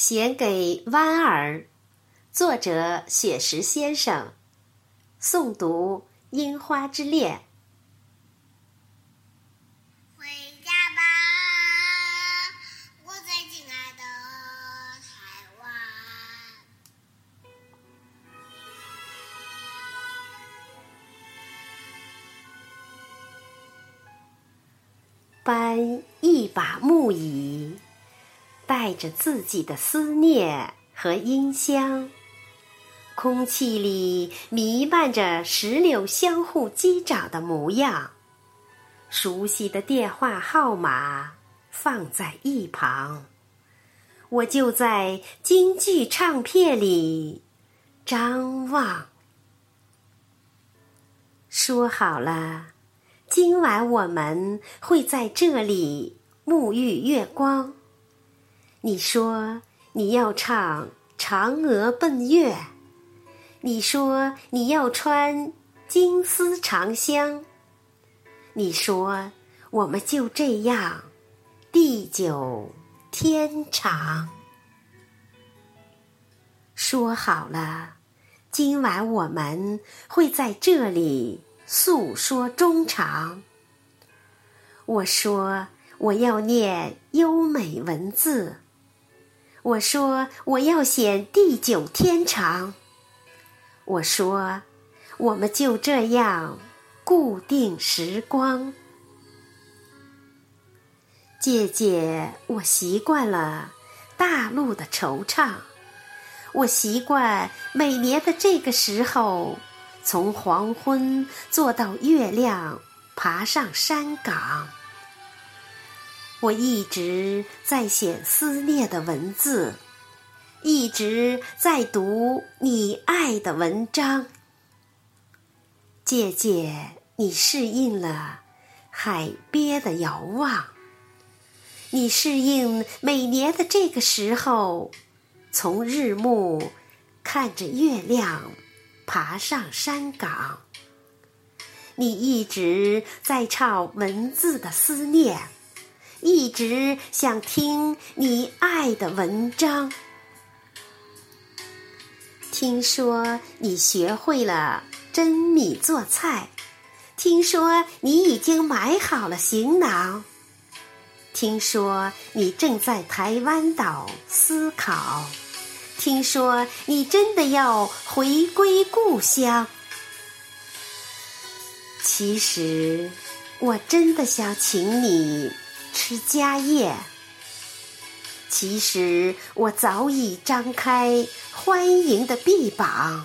写给弯儿，作者雪石先生，诵读《樱花之恋》。回家吧，我最亲爱的台湾。搬一把木椅。带着自己的思念和音香，空气里弥漫着石榴相互击掌的模样。熟悉的电话号码放在一旁，我就在京剧唱片里张望。说好了，今晚我们会在这里沐浴月光。你说你要唱《嫦娥奔月》，你说你要穿金丝长香，你说我们就这样地久天长。说好了，今晚我们会在这里诉说衷肠。我说我要念优美文字。我说我要写地久天长。我说，我们就这样固定时光。姐姐，我习惯了大陆的惆怅，我习惯每年的这个时候，从黄昏坐到月亮，爬上山岗。我一直在写思念的文字，一直在读你爱的文章。姐姐，你适应了海边的遥望，你适应每年的这个时候，从日暮看着月亮爬上山岗。你一直在唱文字的思念。一直想听你爱的文章。听说你学会了蒸米做菜，听说你已经买好了行囊，听说你正在台湾岛思考，听说你真的要回归故乡。其实，我真的想请你。吃家宴。其实我早已张开欢迎的臂膀。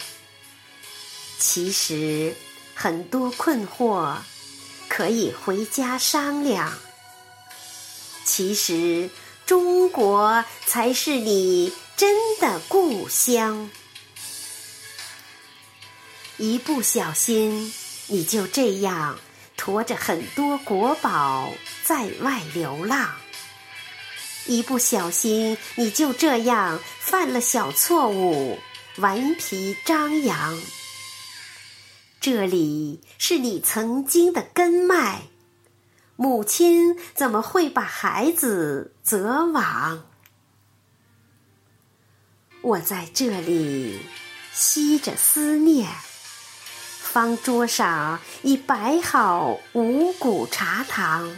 其实很多困惑可以回家商量。其实中国才是你真的故乡。一不小心，你就这样。驮着很多国宝在外流浪，一不小心你就这样犯了小错误，顽皮张扬。这里是你曾经的根脉，母亲怎么会把孩子责往？我在这里吸着思念。方桌上已摆好五谷茶糖，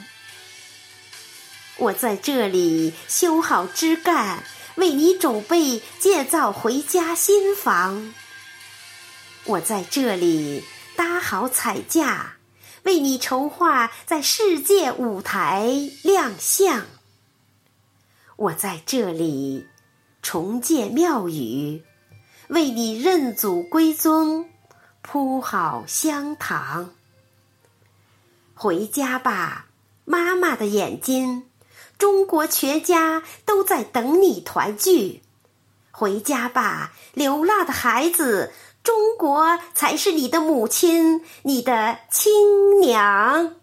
我在这里修好枝干，为你准备建造回家新房。我在这里搭好彩架，为你筹划在世界舞台亮相。我在这里重建庙宇，为你认祖归宗。铺好香糖，回家吧，妈妈的眼睛，中国全家都在等你团聚。回家吧，流浪的孩子，中国才是你的母亲，你的亲娘。